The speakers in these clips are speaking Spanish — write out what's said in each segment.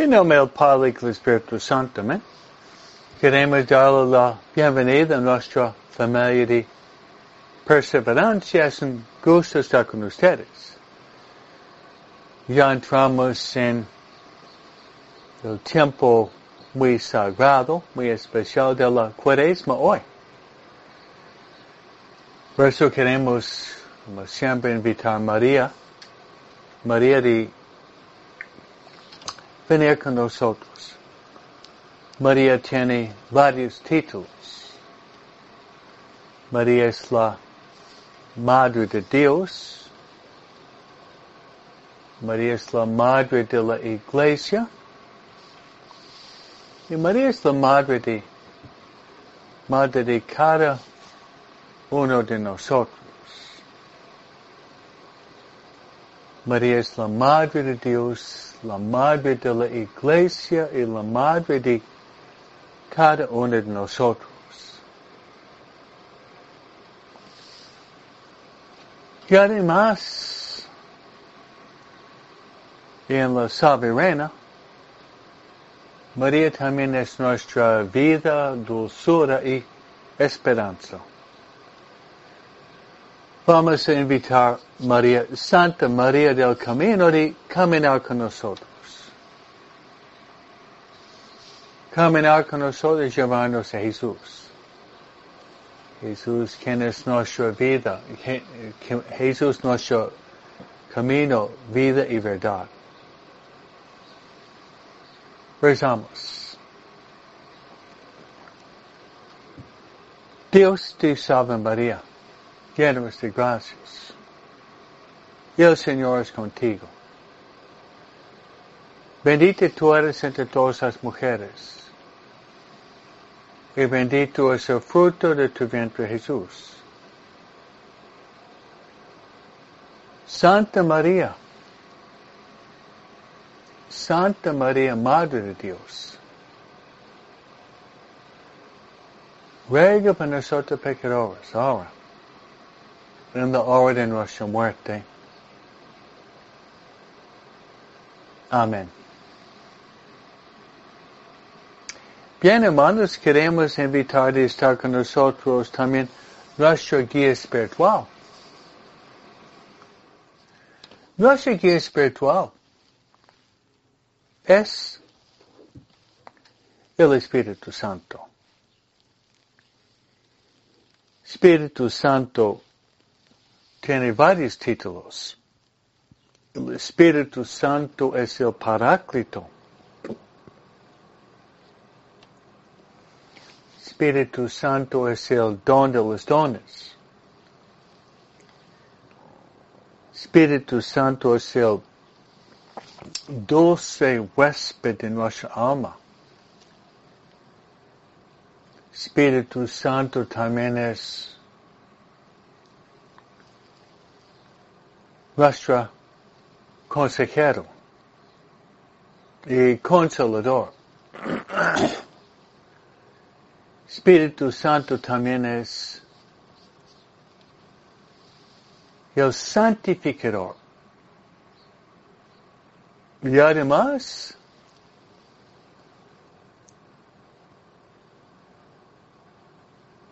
Y nombre del Padre y del Espíritu Santo, amén. Queremos darle la bienvenida a nuestra familia de perseverancia. Es un gusto estar con ustedes. Ya entramos en el tiempo muy sagrado, muy especial de la cuaresma hoy. Por eso queremos, como siempre, invitar a María, María de venir con nosotros. María tiene varios títulos. María es la Madre de Dios. María es la Madre de la Iglesia. Y María es la Madre de, Madre de cada uno de nosotros. María es la Madre de Dios, la Madre de la Iglesia y la Madre de cada uno de nosotros. Y además, en la soberana, María también es nuestra vida, dulzura y esperanza. Vamos a invitar María, Santa María del Camino de caminar con nosotros. Caminar con nosotros llevarnos a Jesús. Jesús, quien es nuestra vida, Jesús nuestro camino, vida y verdad. Rezamos. Dios te salve María llenos de gracias. Y el Señor es contigo. Bendita tú eres entre todas las mujeres. Y bendito es el fruto de tu vientre Jesús. Santa María, Santa María, Madre de Dios, ruega por nosotros pecadores ahora en la hora de nuestra muerte. Amén. Bien, hermanos, queremos invitar a estar con nosotros también nuestro guía espiritual. Nuestro guía espiritual es el Espíritu Santo. Espíritu Santo tiene varios títulos. El Espíritu Santo es el Paráclito. Espíritu Santo es el don de los dones. Espíritu Santo es el dulce huésped de nuestra alma. Espíritu Santo también es nuestro consejero y consolador. Espíritu Santo también es el santificador. Y además,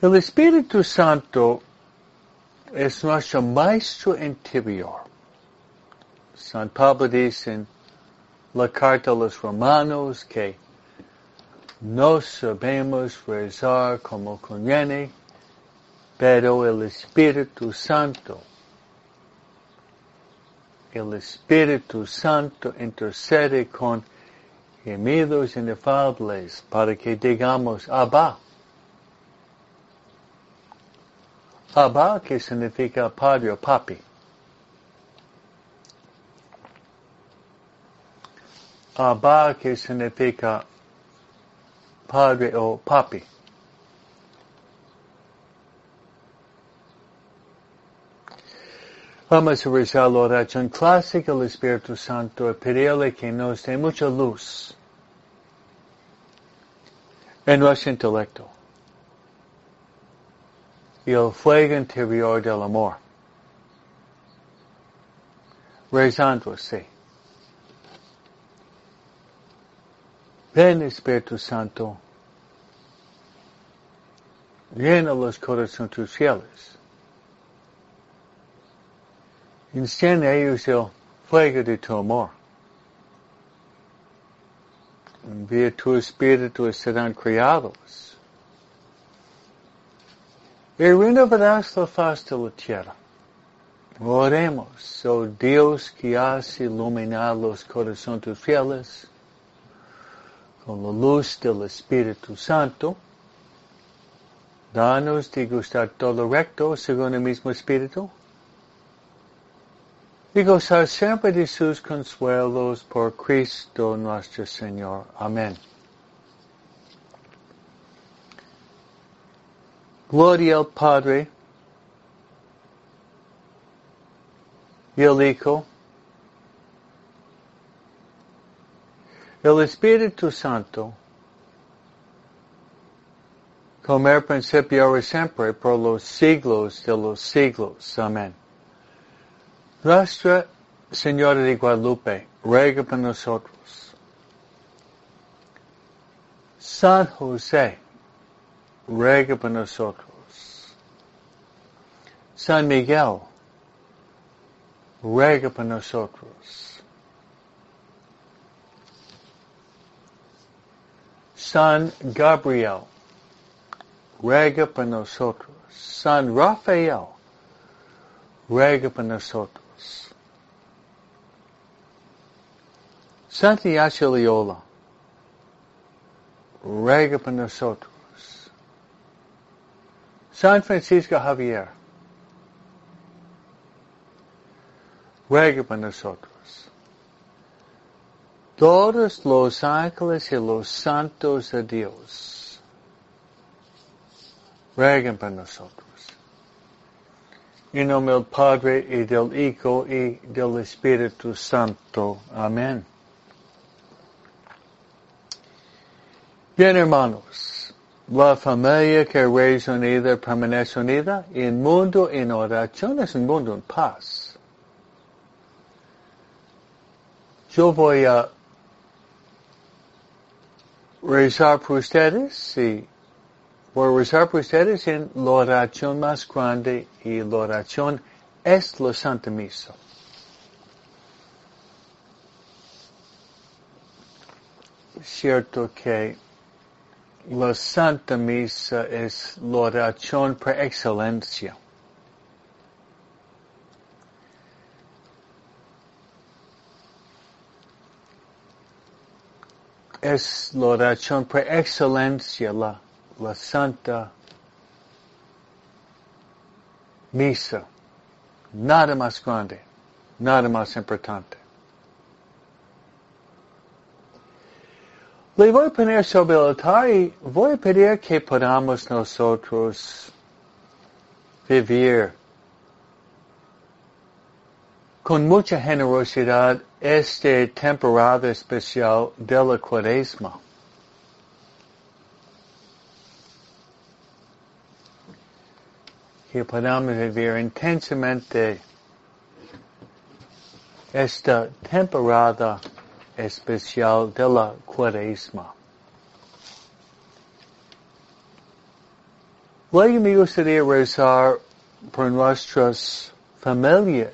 el Espíritu Santo es nuestro maestro interior. San Pablo dice en la carta a los romanos que no sabemos rezar como conviene, pero el Espíritu Santo, el Espíritu Santo intercede con gemidos inefables para que digamos Abba. Abba que significa padre o papi. Abba que significa padre o papi. Vamos a rezar la oración clásica del Espíritu Santo y pedirle que nos dé mucha luz en nuestro intelecto y el fuego interior del amor. Rezando así. Ven Espíritu Santo, llena los corazones tus fieles. Enciende ellos el fuego de tu amor. Envía tu espíritu serán criados. Y renovarás la faz de la tierra. Oremos, oh Dios que hace iluminar los corazones fieles con la luz del Espíritu Santo. Danos de gustar todo recto según el mismo Espíritu y gozar siempre de sus consuelos por Cristo nuestro Señor. Amén. Gloria al Padre y al Hijo, el Espíritu Santo, como el principio ahora siempre, por los siglos de los siglos. Amén. Nuestra Señora de Guadalupe, ruega por nosotros. San José, ruega por nosotros. San Miguel, ruega por nosotros. San Gabriel, ruega por nosotros. San Rafael, ruega por nosotros. Santa Leola, ruega por nosotros. San Francisco Javier, ruega por nosotros. Todos los ángeles y los santos de Dios, rueguen por nosotros. En nombre del Padre y del Hijo y del Espíritu Santo. Amén. Bien, hermanos, la familia que es unida permanece unida y el mundo en oración es un mundo en paz. Yo voy a rezar por ustedes voy a rezar por ustedes en la oración más grande y la oración es la Santa Misa. Cierto que la Santa Misa es la oración por excelencia. Es la oración por excelencia, la, la Santa Misa. Nada más grande, nada más importante. Le voy a poner sobre el altar y voy a pedir que podamos nosotros vivir con mucha generosidad este temporada especial de la cuaresma. Que podamos vivir intensamente esta temporada especial de la cuaresma. Luego me gustaría rezar por nuestras familias,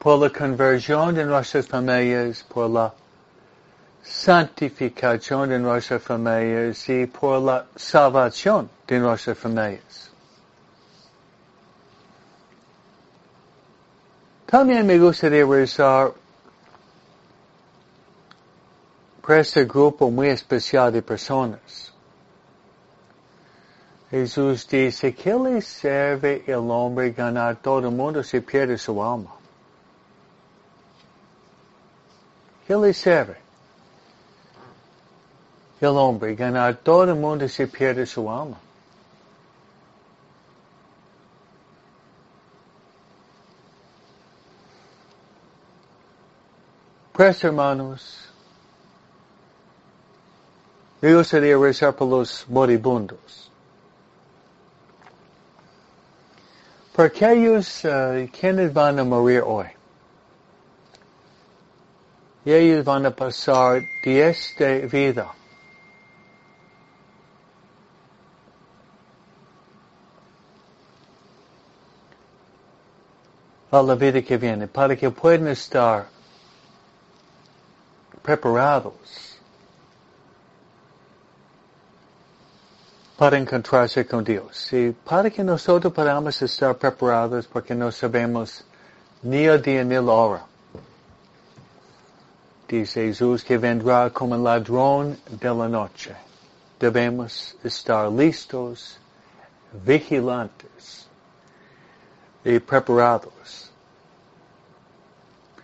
por la conversión de nuestras familias, por la santificación de nuestras familias y por la salvación de nuestras familias. También me gustaría rezar por este grupo muy especial de personas. Jesús dice, ¿qué le sirve el hombre ganar todo el mundo si pierde su alma? ¿Qué le sirve? El hombre ganar todo el mundo si pierde su alma. Pues hermanos, yo sería rezar por los moribundos. Por aquellos uh, quienes van a morir hoy. Y ellos van a pasar diez de vida. a la vida que viene, para que puedan estar preparados para encontrarse con Dios. Y para que nosotros podamos estar preparados porque no sabemos ni el día ni la hora. Dice Jesús que vendrá como un ladrón de la noche. Debemos estar listos, vigilantes y preparados.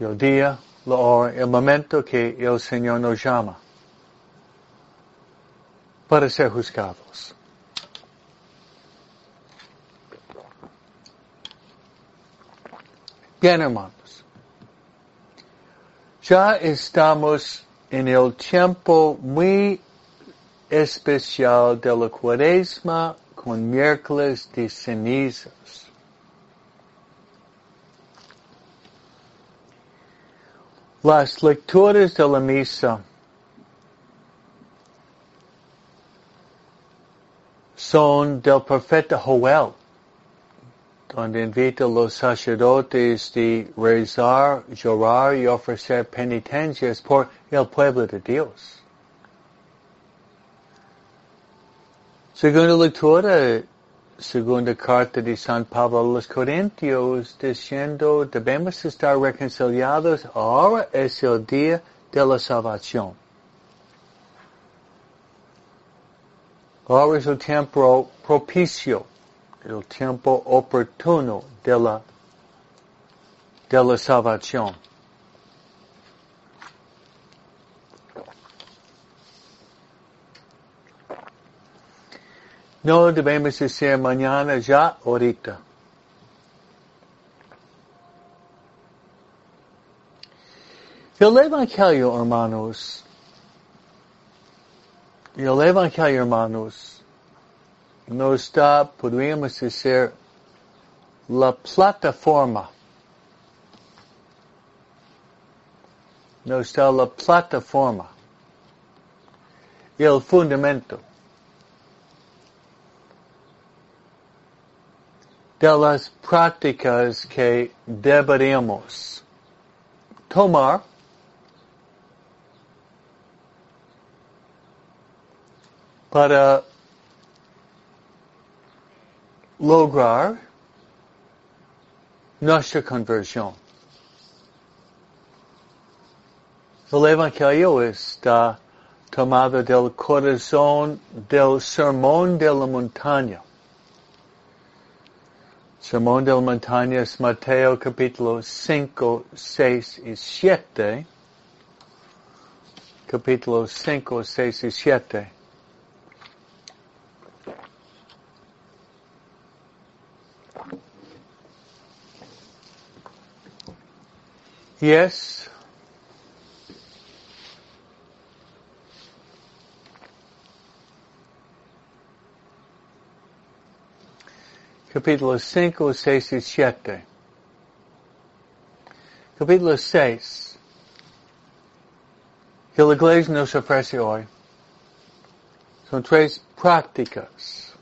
El día, la hora, el momento que el Señor nos llama para ser juzgados. Bien, hermanos. Ya estamos en el tiempo muy especial de la cuaresma con miércoles de cenizas. Las lecturas de la misa son del profeta Joel donde invita a los sacerdotes de rezar, llorar y ofrecer penitencias por el pueblo de Dios. Segunda lectura, segunda carta de San Pablo a los Corintios, diciendo debemos estar reconciliados, ahora es el día de la salvación. Ahora es el tiempo propicio el tiempo oportuno de la, de la salvación. No debemos decir mañana ya, ahorita. El Evangelio, hermanos, el Evangelio, hermanos, no está, podríamos decir, la plataforma. No está la plataforma. El fundamento. de las prácticas que deberíamos tomar para lograr nuestra conversión. El Evangelio está tomado del corazón del sermón de la montaña. Sermón de la montaña es Mateo capítulo 5, 6 y 7. Capítulo 5, 6 y 7. Yes. Capítulo 5, 6 y 7. Capítulo 6. Que la iglesia nos ofrece hoy. Son tres prácticas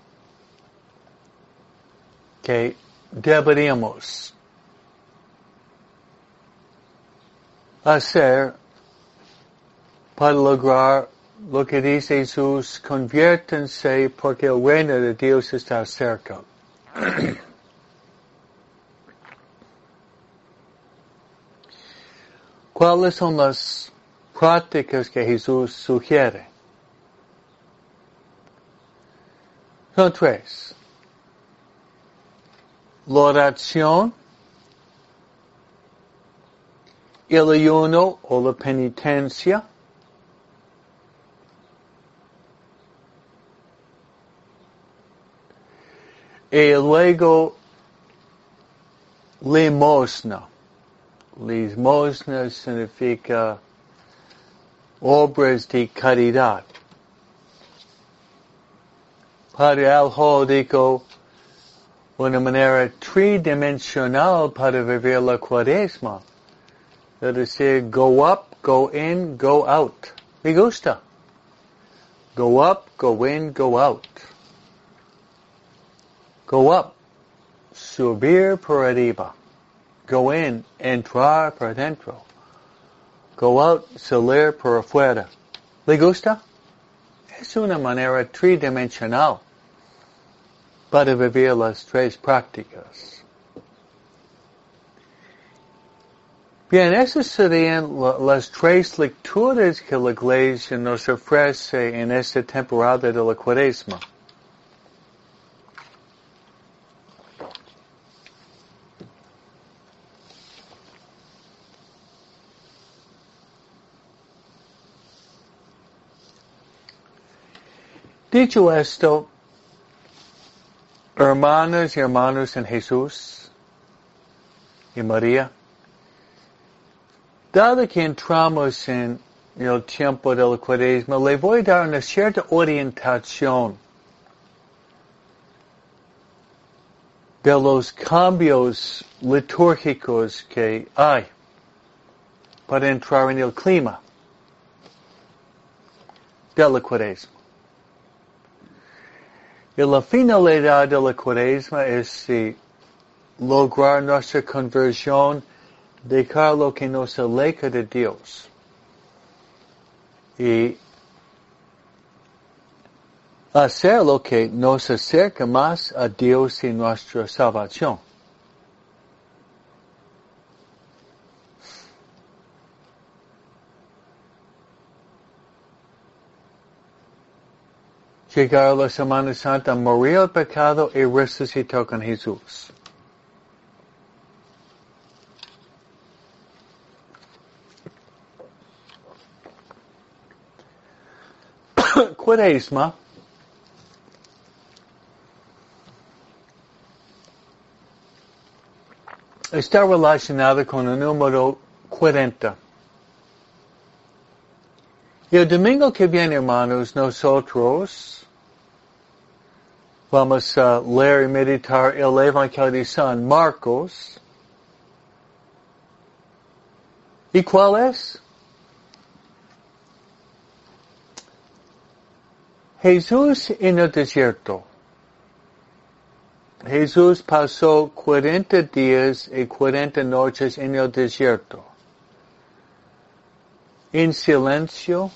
que deberíamos hacer para lograr lo que dice Jesús, conviértense porque el reino de Dios está cerca. ¿Cuáles son las prácticas que Jesús sugiere? Son tres. La oración, el ayuno o la penitencia. Y luego limosna. Limosna significa obras de caridad. Padre Aljo dijo una manera tridimensional para vivir la cuaresma Es say, go up, go in, go out. Me gusta. Go up, go in, go out. Go up, subir por arriba. Go in, entrar por dentro. Go out, salir por afuera. ¿Le gusta? Es una manera tridimensional para vivir las tres prácticas. Bien, esas serían las tres lecturas que la Iglesia nos ofrece en esta temporada de la Cuaresma. Dicho esto, hermanas y hermanos en Jesús y María, dado que entramos en el tiempo del cuaresma, le voy a dar una cierta orientación de los cambios litúrgicos que hay para entrar en el clima de la cuaresma. Y la finalidad de la cuaresma es si lograr nuestra conversión, dejar lo que nos aleja de Dios. Y hacer lo que nos acerca más a Dios y nuestra salvación. llegar a la Semana Santa, morir el pecado y resucitó con Jesús. Cuaresma está relacionado con el número 40. Y el domingo que viene, hermanos, nosotros Vamos a leer y meditar el Evangelio de San Marcos. ¿Y cuál es? Jesús en el desierto. Jesús pasó 40 días y 40 noches en el desierto. En silencio,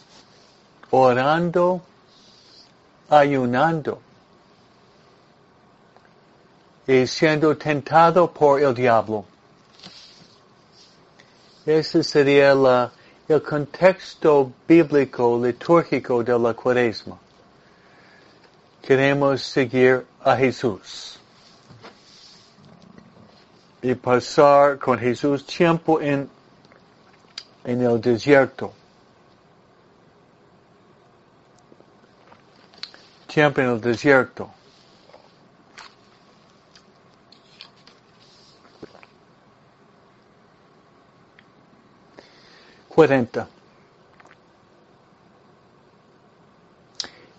orando, ayunando y siendo tentado por el diablo. Ese sería el contexto bíblico, litúrgico de la cuaresma. Queremos seguir a Jesús y pasar con Jesús tiempo en, en el desierto. Tiempo en el desierto. 40.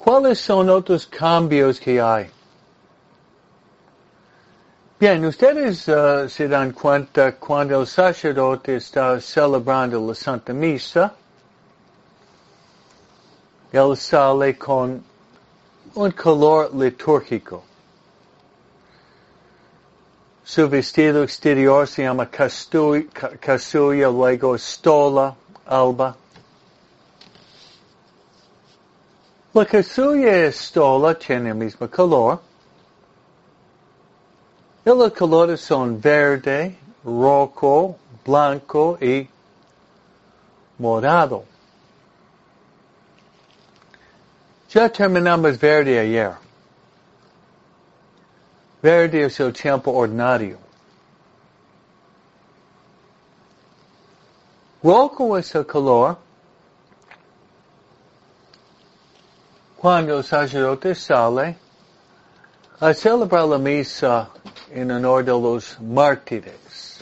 ¿Cuáles son otros cambios que hay? Bien, ustedes uh, se dan cuenta cuando el sacerdote está celebrando la Santa Misa, él sale con un color litúrgico. Su vestido exterior se llama casulla, luego stola, alba. La casulla estola color. Y los colores son verde, rojo, blanco y morado. Ya terminamos verde ayer. Verde es el tiempo ordinario. Rojo es el color cuando el sacerdote sale ah, a celebrar la misa en honor de los mártires,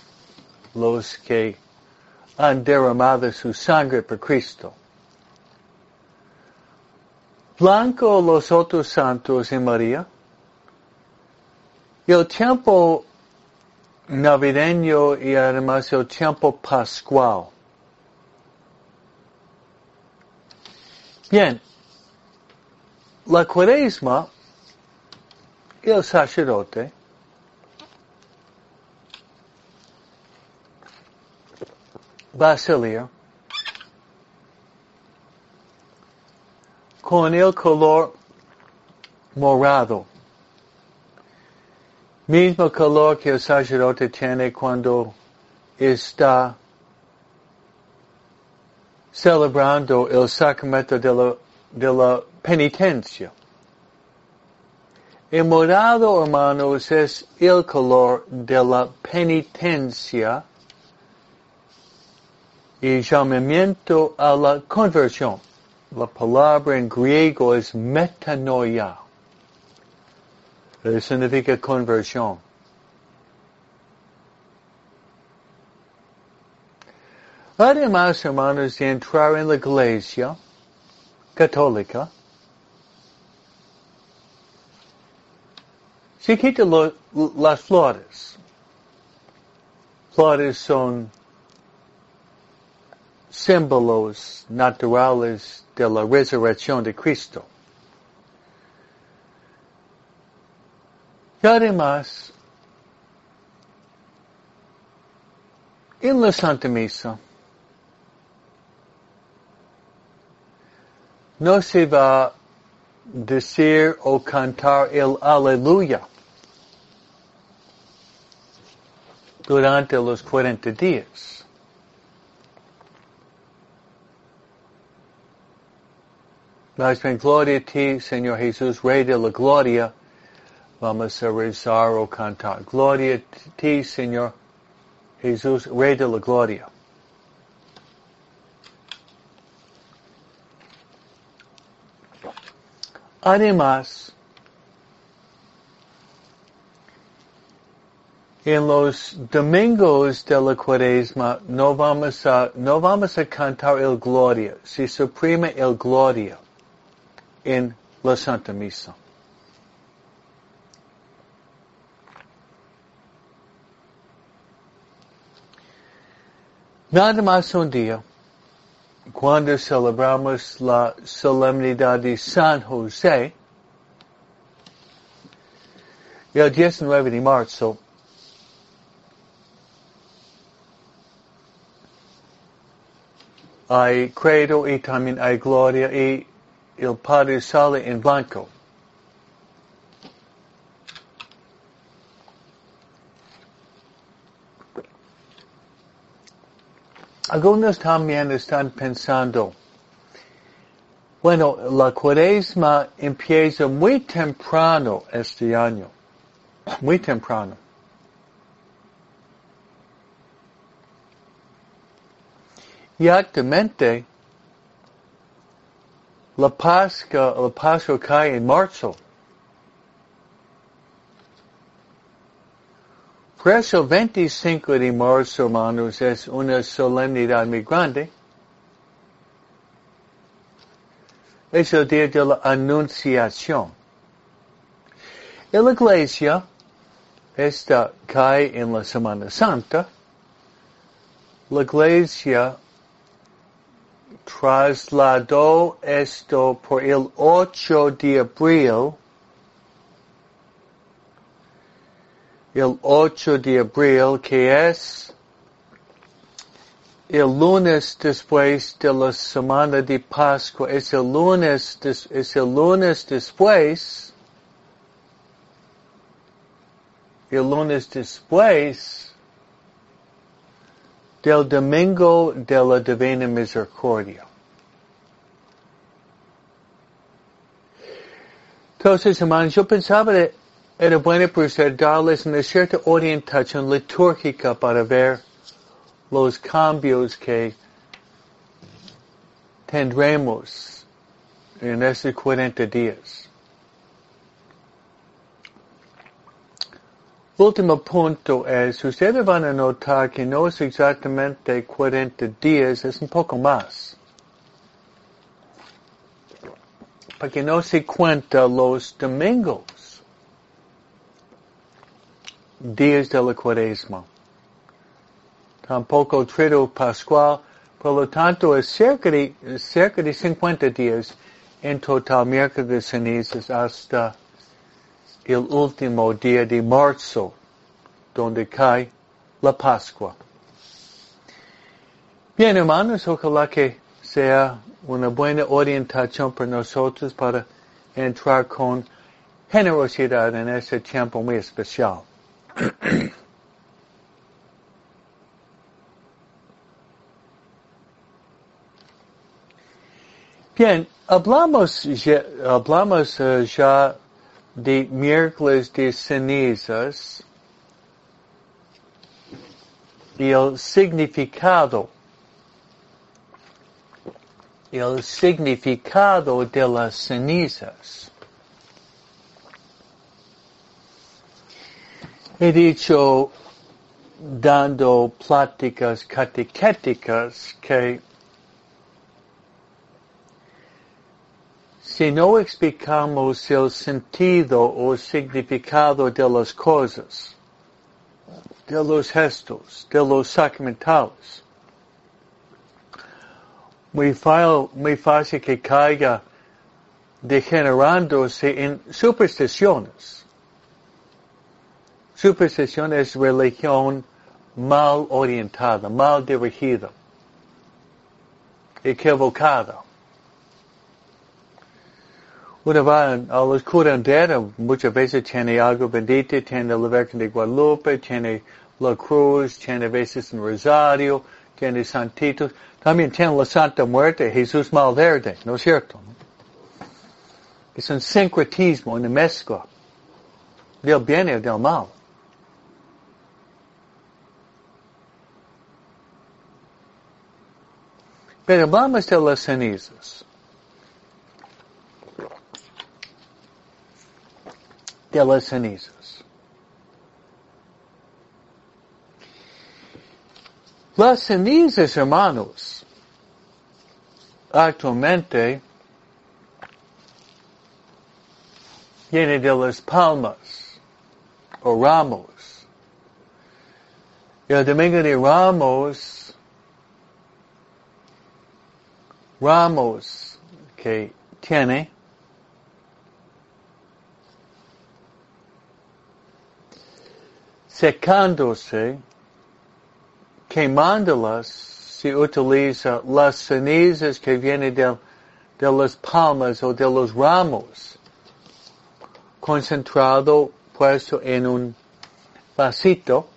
los que han derramado su sangre por Cristo. Blanco los otros santos en María. Y el tiempo navideño y además el tiempo pascual. Bien, la cuaresma, el sacerdote, salir con el color morado. Mismo color que el sacerdote tiene cuando está celebrando el sacramento de la, de la penitencia. El morado, hermanos, es el color de la penitencia y llamamiento a la conversión. La palabra en griego es metanoia. Significa conversión. Además, hermanos, de entrar en la iglesia católica, se quita las flores. Flores son símbolos naturales de la resurrección de Cristo. Y además, en la Santa Misa, no se va decir o cantar el aleluya durante los 40 días. Más bien, gloria a ti, Señor Jesús, Rey de la Gloria. Vamos a rezar o cantar. Gloria a ti, Señor Jesús, Rey de la Gloria. Además, en los domingos de la cuaresma no vamos a, no vamos a cantar el gloria, se suprime el gloria en la Santa Misa. Nada un día cuando celebramos la solemnidad de San José, el 19 de marzo, hay credo y también hay gloria y el Padre sale en blanco. Algunos también están pensando, bueno, la cuaresma empieza muy temprano este año, muy temprano. Y actualmente, la Pascua, la Pascua cae en marzo. Por eso 25 de marzo, hermanos, es una solemnidad muy grande. Es el día de la anunciación. En la iglesia, esta cae en la Semana Santa. La iglesia trasladó esto por el 8 de abril el 8 de abril, que es el lunes después de la semana de Pascua, es el lunes, es el lunes después, el lunes después del domingo de la Divina Misericordia. Entonces, hermanos, yo pensaba de era bueno ser darles una cierta orientación litúrgica para ver los cambios que tendremos en estos 40 días. Último punto es, ustedes van a notar que no es exactamente 40 días, es un poco más. Porque no se cuenta los domingos días de la cuaresma. Tampoco trido pascual, Por lo tanto, es cerca de, cerca de 50 días en total miércoles cenizas hasta el último día de marzo, donde cae la Pascua. Bien, hermanos, ojalá que sea una buena orientación para nosotros para entrar con generosidad en ese tiempo muy especial. Bien, hablamos ya, hablamos uh, ya de miércoles de cenizas y el significado, el significado de las cenizas. He dicho, dando pláticas catequéticas, que si no explicamos el sentido o significado de las cosas, de los gestos, de los sacramentales, muy, muy fácil que caiga degenerándose en supersticiones. Superstición es religión mal orientada, mal dirigida, equivocada una va a los curanderos, muchas veces tiene algo bendito, tiene la Virgen de Guadalupe, tiene la cruz, tiene veces un rosario, tiene santitos, también tiene la Santa Muerte, Jesús Malverde, ¿no es cierto? Es un sincretismo, una mezcla del bien y del mal. Pero hablamos de las cenizas. de las cenizas. Las cenizas, hermanos, actualmente vienen de las palmas o ramos. El domingo de ramos, ramos que tiene secándose, quemándolas, se utiliza las cenizas que vienen de, de las palmas o de los ramos, concentrado, puesto en un vasito,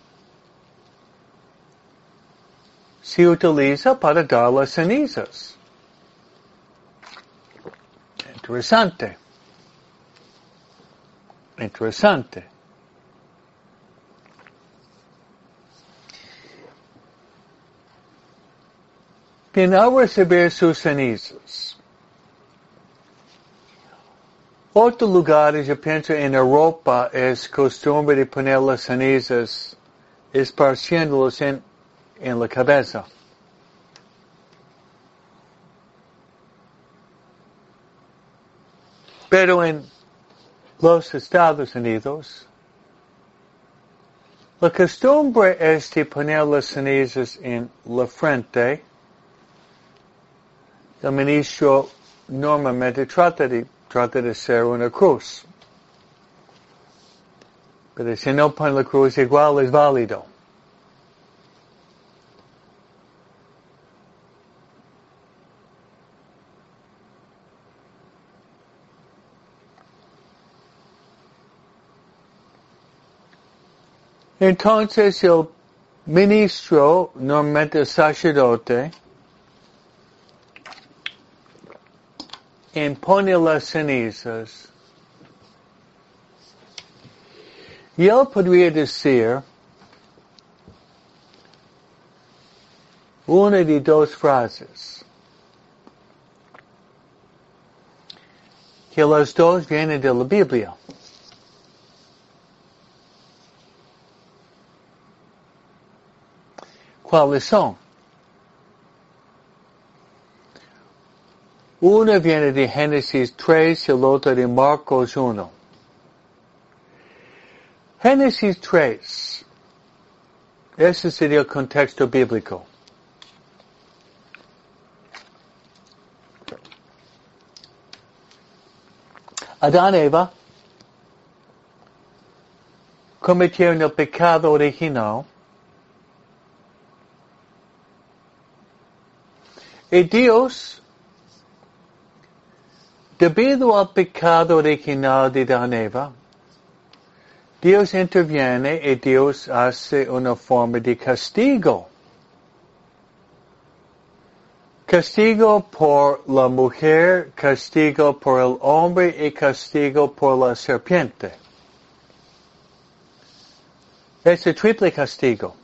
se utiliza para dar las cenizas. Interesante. Interesante. Bien, al recibir sus cenizas. Otros lugares, yo pienso en Europa, es costumbre de poner las cenizas esparciéndolos en, en la cabeza. Pero en los Estados Unidos, la costumbre es de poner las cenizas en la frente, el ministro normalmente trata de, trata de ser una cruz. Pero si no pone la cruz igual es válido. Entonces el ministro, normalmente sacerdote, impone las cenizas. Y él podría decir una de dos frases. Que las dos vienen de la Biblia. cuáles son. Una viene de Génesis 3 y el otro de Marcos 1. Génesis 3. Ese sería el contexto bíblico. Adán y Eva cometieron el pecado original y Dios debido al pecado original de Adán y Eva Dios interviene y Dios hace una forma de castigo. Castigo por la mujer, castigo por el hombre y castigo por la serpiente. Es el triple castigo.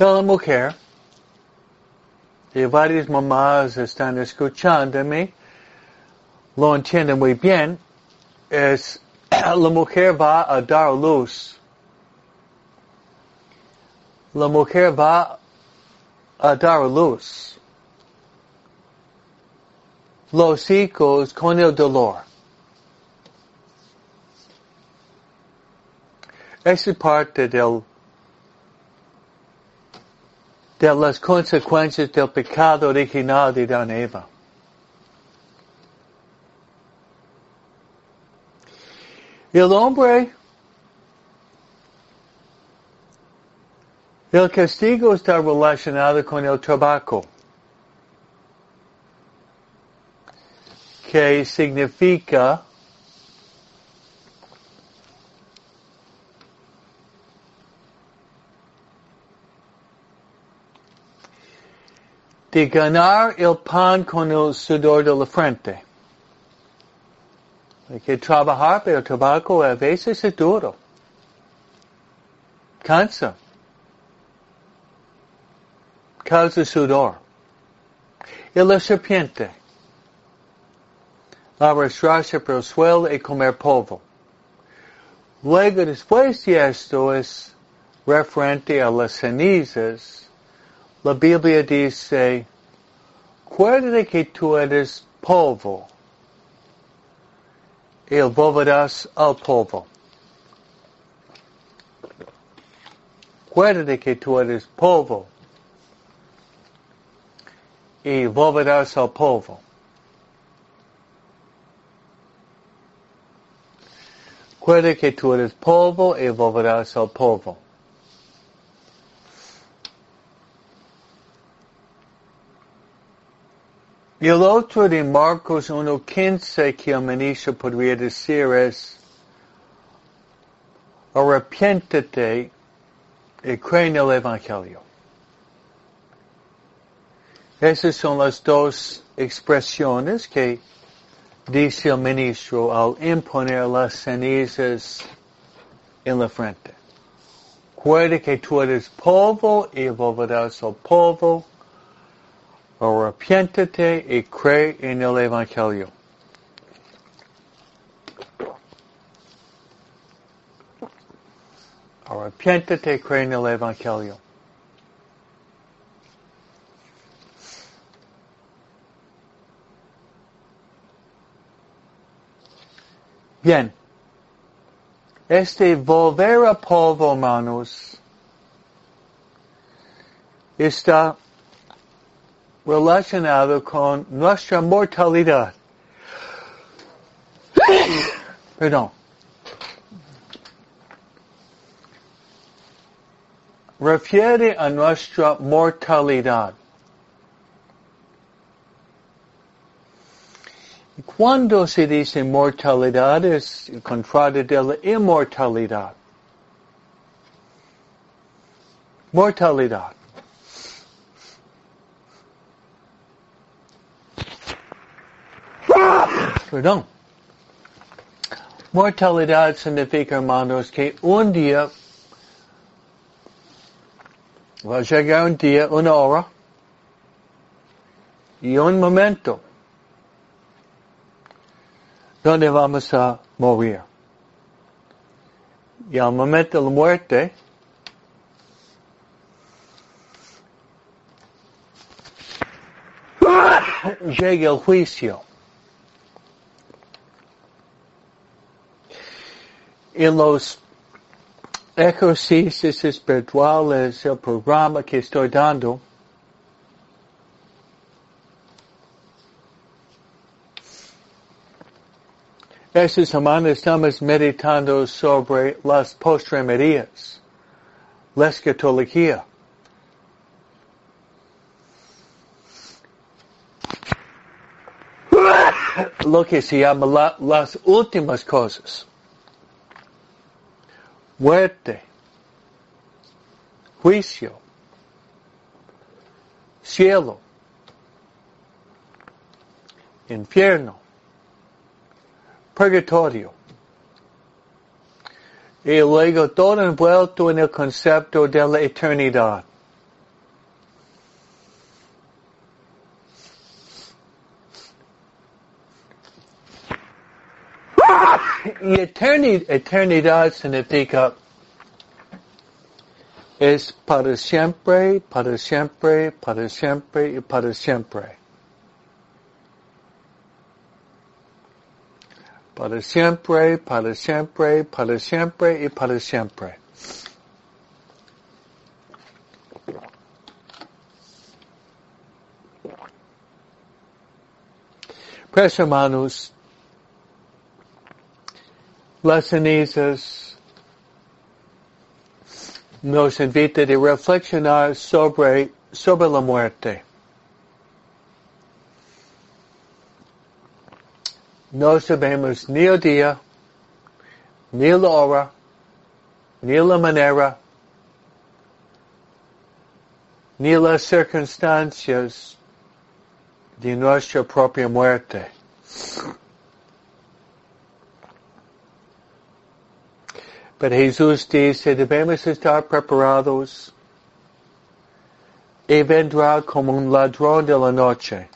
Y la mujer, y varias mamás están escuchándome, lo entiende muy bien, es la mujer va a dar luz. La mujer va a dar luz. Los hijos con el dolor. Esa es parte del, de las consecuencias del pecado original de Dan Eva. El hombre, el castigo está relacionado con el tabaco, que significa de ganar el pan con el sudor de la frente. Hay que trabajar, pero el tabaco a veces es duro. Cansa. Causa sudor. Y la serpiente. Arrastrarse por el suelo y comer polvo. Luego, después de esto, es referente a las cenizas. La Biblia dice, acuérdate que tú eres polvo y volverás al polvo. Acuérdate que tú eres polvo y volverás al polvo. Acuérdate que tú eres polvo y volverás al polvo. Y el otro de Marcos 1.15 que el ministro podría decir es, arrepiéntete y cree en el Evangelio. Esas son las dos expresiones que dice el ministro al imponer las cenizas en la frente. Recuerda que tú eres polvo y volverás al polvo arrepiéntete y cree en el Evangelio. Arrepiéntete y cree en el Evangelio. Bien. Este volver a polvo, hermanos, está relacionado con nuestra mortalidad. Perdón. Refiere a nuestra mortalidad. Cuando se dice mortalidad es contrario de la inmortalidad. Mortalidad. Perdón. Mortalidad significa, hermanos, que un día va a llegar un día, una hora y un momento donde vamos a morir. Y al momento de la muerte, llega el juicio. en los ejercicios espirituales, el programa que estoy dando, Esta semana estamos meditando sobre las postremerías, la escatología. Lo que se llama la, las últimas cosas. Muerte, juicio, cielo, infierno, purgatorio. Y luego todo envuelto en el concepto de la eternidad. Eternidad significa es para siempre, para siempre, para siempre y para siempre. Para siempre, para siempre, para siempre y para siempre. Pues hermanos, cenizas nos invita de reflexionar sobre, sobre la muerte. No sabemos ni el día, ni la hora, ni la manera, ni las circunstancias de nuestra propia muerte. Pero Jesús dice, debemos estar preparados y vendrá como un ladrón de la noche.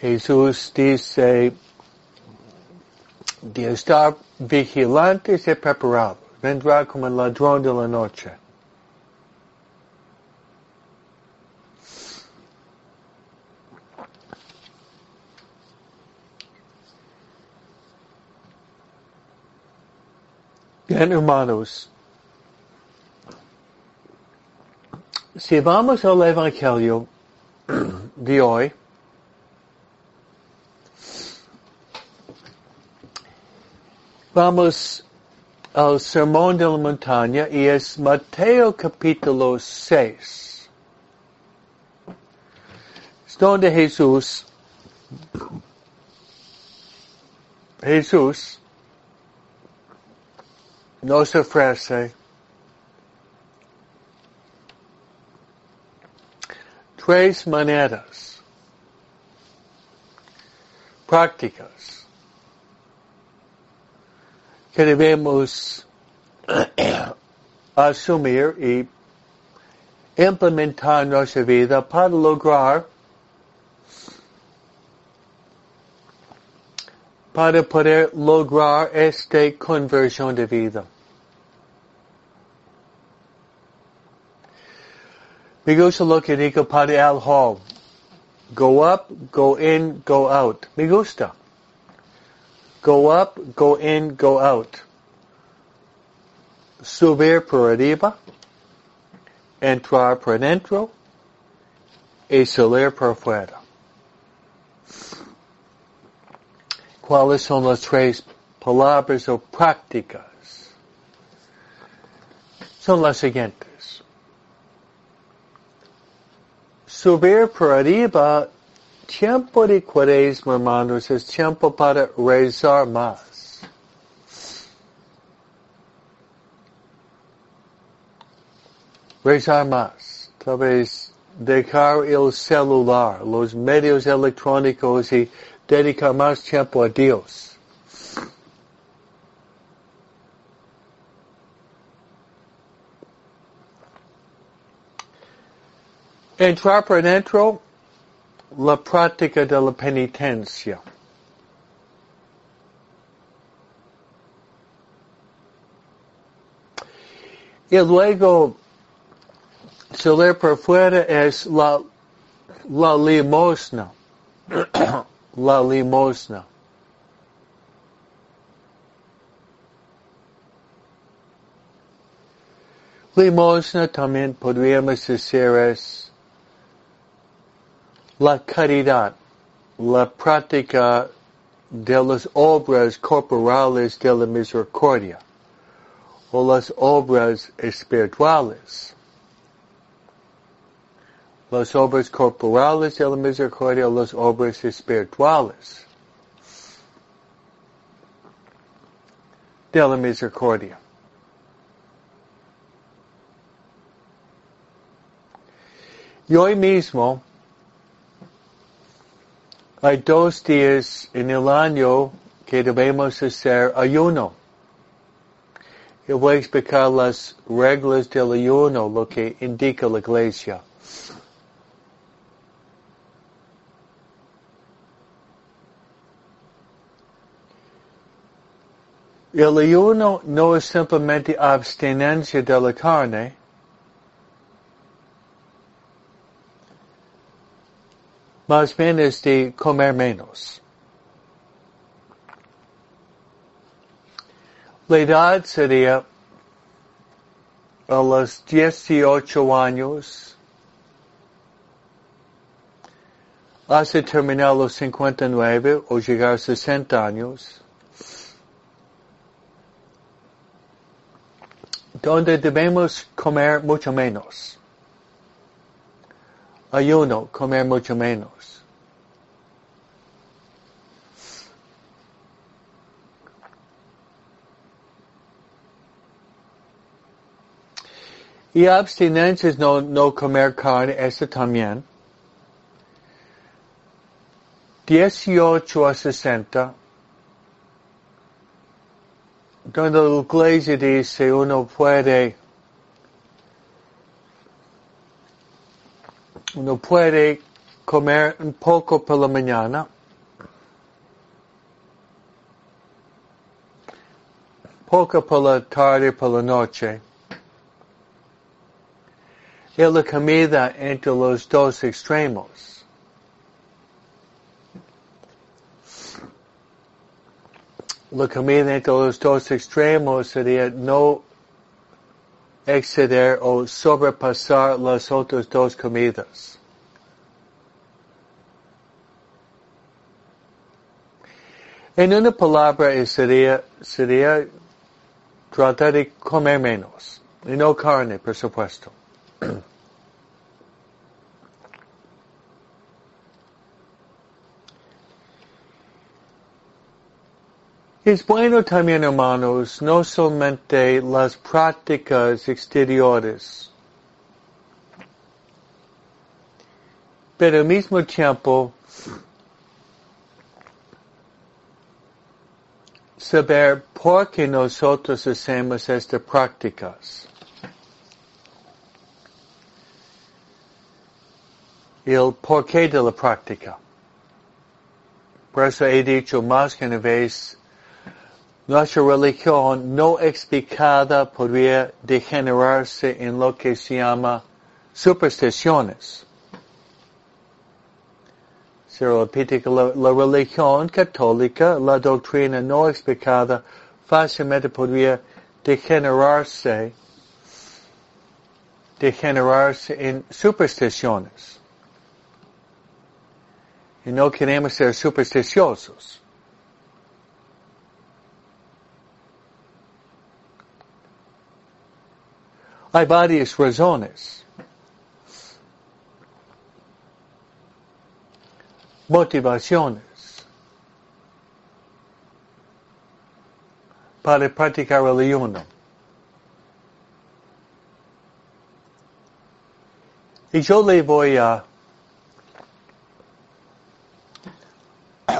Jesús dice de estar vigilantes y preparados. Vendrá como el ladrón de la noche. Bien, hermanos, si vamos al Evangelio de hoy, vamos al Sermón de la Montaña y es Mateo capítulo 6. Es donde Jesús, Jesús nos ofrece tres maneras prácticas. Que debemos asumir y implementar en nuestra vida para lograr para poder lograr esta conversión de vida. Me gusta lo que dijo Padre Al Hall. Go up, go in, go out. Me gusta. Go up, go in, go out. Subir por arriba, entrar por dentro y salir por fuera. ¿Cuáles son las tres palabras o prácticas? Son las siguientes. Subir por arriba tiempo de cuaresma, hermanos, es tiempo para rezar más. Rezar más. Tal vez dejar el celular, los medios electrónicos y dedicar más tiempo a Dios. Entrar por dentro la práctica de la penitencia. Y luego, salir por fuera es la, la limosna. la limosna. Limosna también podríamos decir es la caridad, la práctica de las obras corporales de la misericordia o las obras espirituales. Las obras corporales de la misericordia o las obras espirituales de la misericordia. Y hoy mismo hay dos días en el año que debemos hacer ayuno. Yo voy a explicar las reglas del ayuno, lo que indica la iglesia. El ayuno no es simplemente abstinencia de la carne, más bien es de comer menos. La edad sería a los 18 años. Hasta terminar los 59 o llegar a 60 años, donde debemos comer mucho menos. Ayuno, comer mucho menos. Y abstinencia es no, comer carne, eso también. 18 a 60, donde la iglesia dice uno puede uno puede comer un poco por la mañana, poco por la tarde, por la noche. Es la comida entre los dos extremos. Entre los dos extremos sería uh, no exceder o sobrepasar las otras dos comidas. En una palabra eh, sería, sería tratar de comer menos. Y no carne, por supuesto. Es bueno también, hermanos, no solamente las prácticas exteriores, pero al mismo tiempo saber por qué nosotros hacemos estas prácticas. El porqué de la práctica. Por eso he dicho más que una vez nuestra religión no explicada podría degenerarse en lo que se llama supersticiones. Se repite que la, la, religión católica, la doctrina no explicada, fácilmente podría degenerarse, degenerarse en supersticiones. Y no queremos ser supersticiosos. Hay varias razones. Motivaciones para practicar el ayuno. Y yo le voy a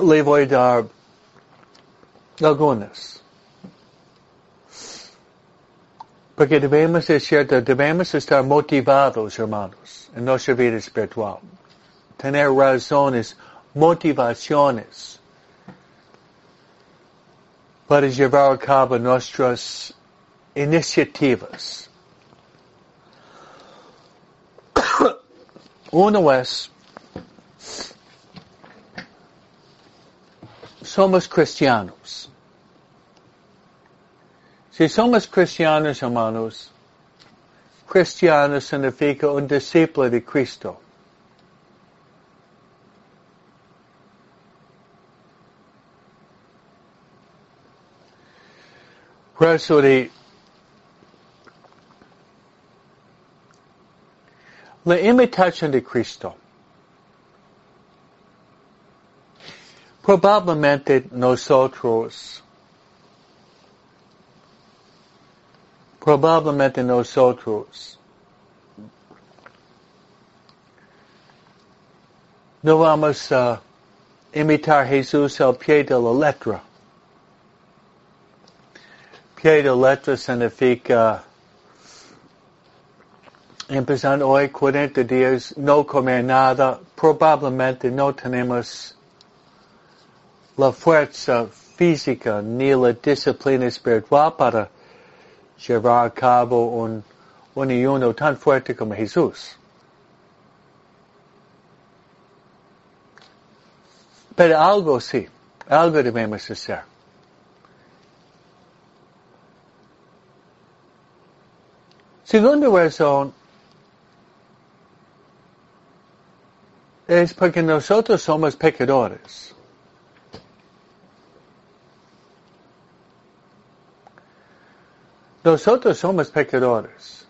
le voy a dar algunas. Porque debemos ser cierto, debemos estar motivados, hermanos, en nuestra vida espiritual. Tener razones, motivaciones para llevar a cabo nuestras iniciativas. Uno es, somos cristianos. Si somos cristianos, hermanos, cristiano significa un discípulo de Cristo. Por eso de la imitación de Cristo. Probablemente nosotros probablemente nosotros no vamos a imitar Jesús al pie de la letra. Pie de letra significa empezando hoy 40 días, no comer nada, probablemente no tenemos la fuerza física ni la disciplina espiritual para llevar a cabo un, un ayuno tan fuerte como Jesús. Pero algo sí, algo debemos hacer. Segunda razón es porque nosotros somos pecadores. Nosotros somos pecadores.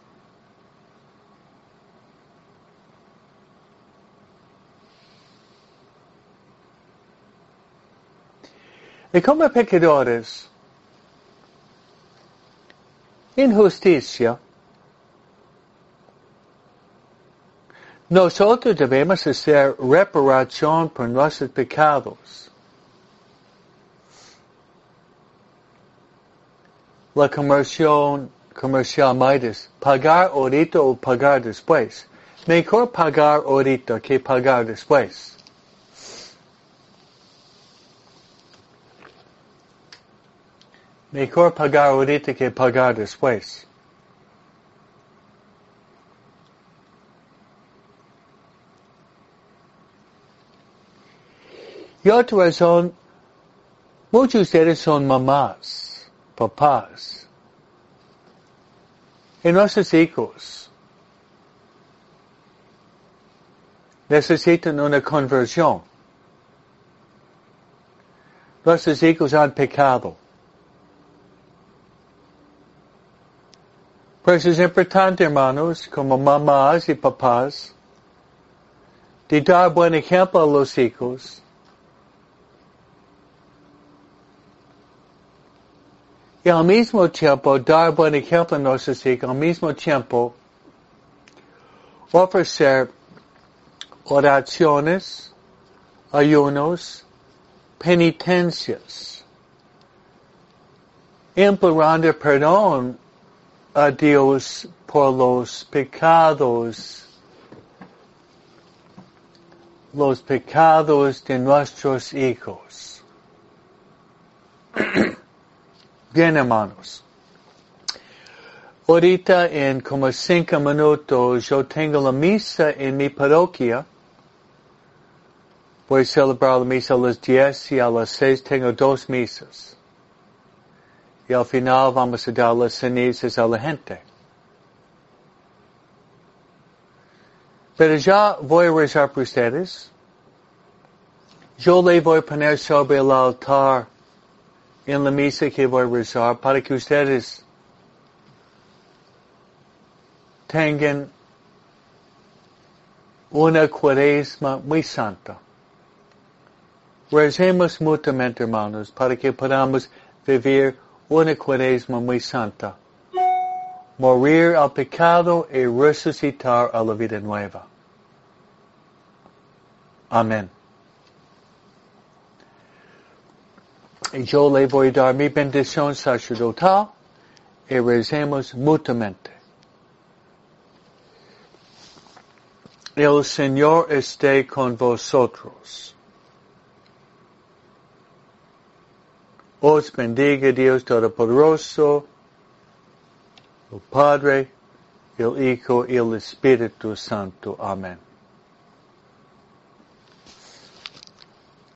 Y como pecadores, injusticia, nosotros debemos hacer reparación por nuestros pecados. La conversión comercial Midas, pagar ahorita o pagar después. Mejor pagar ahorita que pagar después. Mejor pagar ahorita que pagar después. Y otra razón, muchos de ustedes son mamás, papás. Y nuestros hijos necesitan una conversión. Nuestros hijos han pecado. Pues es importante, hermanos, como mamás y papás, de dar buen ejemplo a los hijos. Y al mismo tiempo dar buen ejemplo a nuestros hijos, al mismo tiempo ofrecer oraciones, ayunos, penitencias, implorando perdón a Dios por los pecados, los pecados de nuestros hijos. Bien, hermanos. Ahorita en como cinco minutos yo tengo la misa en mi parroquia. Voy a celebrar la misa a las diez y a las seis tengo dos misas y al final vamos a dar las cenizas a la gente. Pero ya voy a rezar por ustedes. Yo le voy a poner sobre el altar en la misa que voy a rezar para que ustedes tengan una cuaresma muy santa. Recemos mutuamente, hermanos, para que podamos vivir una cuaresma muy santa. Morir al pecado y resucitar a la vida nueva. Amén. Yo le voy a dar mi bendición sacerdotal y recemos mutuamente. El Señor esté con vosotros. Os bendiga Dios Todopoderoso, el Padre, el Hijo y el Espíritu Santo. Amén.